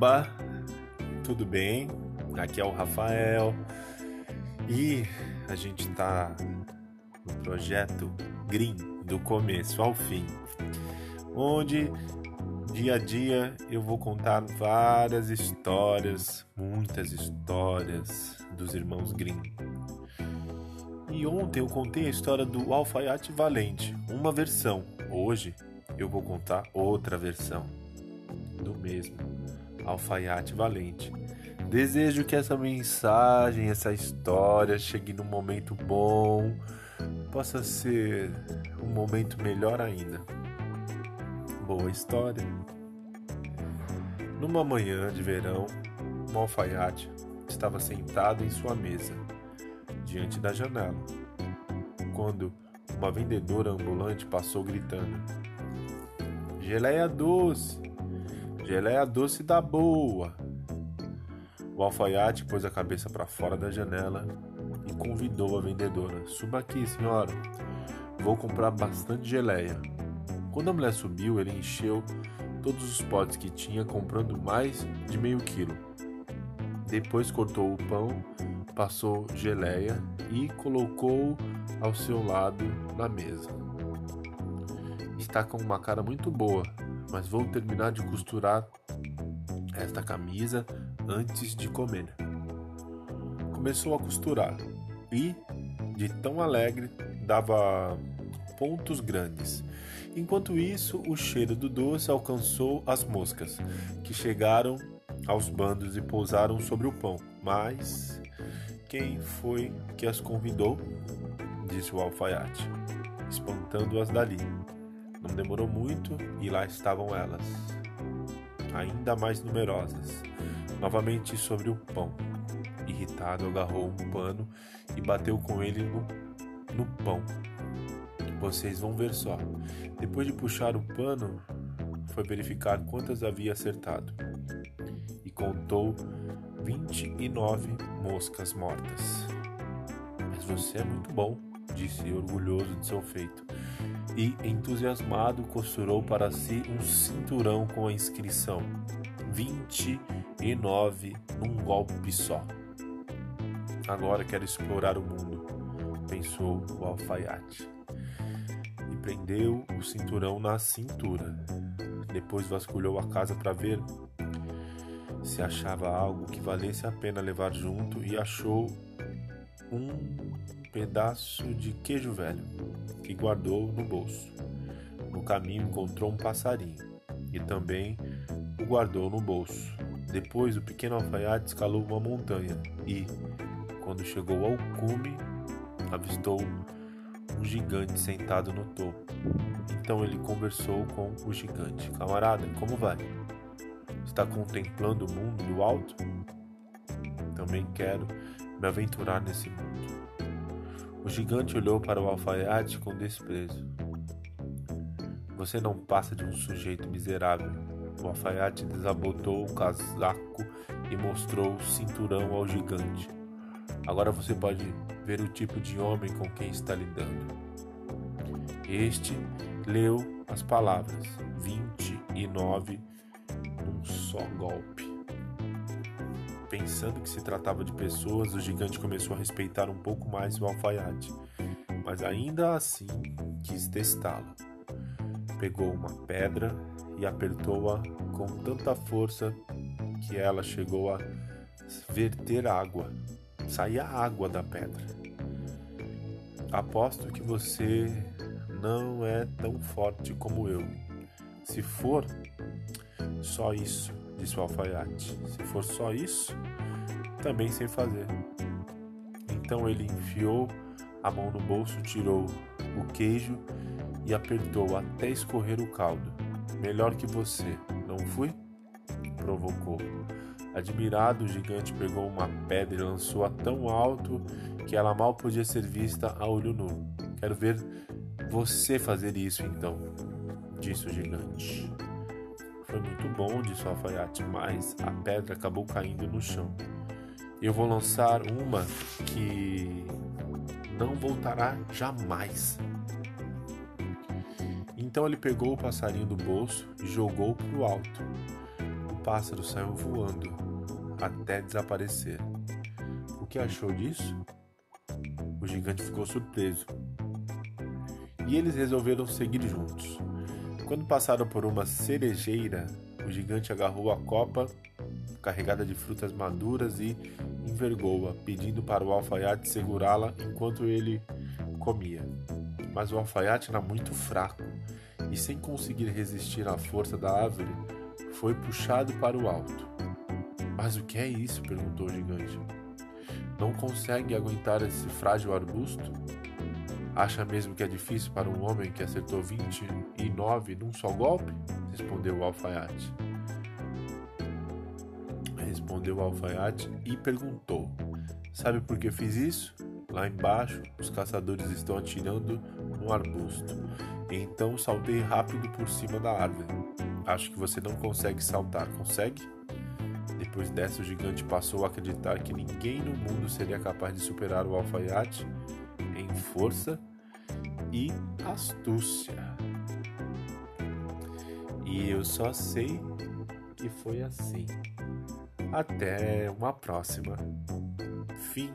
Oba, tudo bem? Aqui é o Rafael e a gente está no projeto Green do começo ao fim, onde dia a dia eu vou contar várias histórias, muitas histórias dos irmãos Green. E ontem eu contei a história do alfaiate valente, uma versão. Hoje eu vou contar outra versão do mesmo alfaiate valente. Desejo que essa mensagem, essa história chegue num momento bom, possa ser um momento melhor ainda. Boa história. Numa manhã de verão, um alfaiate estava sentado em sua mesa, diante da janela, quando uma vendedora ambulante passou gritando: Geleia doce! Geleia doce da boa! O alfaiate pôs a cabeça para fora da janela e convidou a vendedora: Suba aqui, senhora. Vou comprar bastante geleia. Quando a mulher subiu, ele encheu todos os potes que tinha, comprando mais de meio quilo. Depois cortou o pão, passou geleia e colocou ao seu lado na mesa está com uma cara muito boa, mas vou terminar de costurar esta camisa antes de comer. Começou a costurar e, de tão alegre, dava pontos grandes. Enquanto isso, o cheiro do doce alcançou as moscas, que chegaram aos bandos e pousaram sobre o pão. Mas quem foi que as convidou? disse o alfaiate, espantando-as dali. Não demorou muito e lá estavam elas, ainda mais numerosas, novamente sobre o pão. Irritado, agarrou um pano e bateu com ele no, no pão. Vocês vão ver só. Depois de puxar o pano, foi verificar quantas havia acertado e contou 29 moscas mortas. Mas você é muito bom, disse orgulhoso de seu feito e, entusiasmado, costurou para si um cinturão com a inscrição: 29 num golpe só. Agora quero explorar o mundo, pensou o alfaiate. E prendeu o cinturão na cintura. Depois vasculhou a casa para ver se achava algo que valesse a pena levar junto e achou um pedaço de queijo velho que guardou no bolso. No caminho encontrou um passarinho e também o guardou no bolso. Depois o pequeno alfaiate escalou uma montanha e, quando chegou ao cume, avistou um gigante sentado no topo. Então ele conversou com o gigante: Camarada, como vai? Está contemplando o mundo do alto? Também quero me aventurar nesse mundo. O gigante olhou para o alfaiate com desprezo. Você não passa de um sujeito miserável. O alfaiate desabotou o casaco e mostrou o cinturão ao gigante. Agora você pode ver o tipo de homem com quem está lidando. Este leu as palavras 29 num só golpe. Pensando que se tratava de pessoas, o gigante começou a respeitar um pouco mais o alfaiate, mas ainda assim quis testá-lo. Pegou uma pedra e apertou-a com tanta força que ela chegou a verter água. Saía água da pedra. Aposto que você não é tão forte como eu. Se for só isso, disse o alfaiate. Se for só isso, também sei fazer. Então ele enfiou a mão no bolso, tirou o queijo e apertou até escorrer o caldo. Melhor que você, não fui? Provocou. Admirado, o gigante pegou uma pedra e lançou-a tão alto que ela mal podia ser vista a olho nu. Quero ver você fazer isso então, disse o gigante. Foi muito bom, disse o alfaiate, mas a pedra acabou caindo no chão. Eu vou lançar uma que não voltará jamais. Então ele pegou o passarinho do bolso e jogou para o alto. O pássaro saiu voando até desaparecer. O que achou disso? O gigante ficou surpreso. E eles resolveram seguir juntos. Quando passaram por uma cerejeira, o gigante agarrou a copa carregada de frutas maduras e envergou-a, pedindo para o alfaiate segurá-la enquanto ele comia. Mas o alfaiate era muito fraco e, sem conseguir resistir à força da árvore, foi puxado para o alto. Mas o que é isso? perguntou o gigante. Não consegue aguentar esse frágil arbusto? Acha mesmo que é difícil para um homem que acertou 29 num só golpe? respondeu o alfaiate. Respondeu o alfaiate e perguntou: Sabe por que fiz isso? Lá embaixo, os caçadores estão atirando no arbusto. Então saltei rápido por cima da árvore. Acho que você não consegue saltar, consegue? Depois dessa, o gigante passou a acreditar que ninguém no mundo seria capaz de superar o alfaiate em força e astúcia. E eu só sei que foi assim. Até uma próxima. Fim.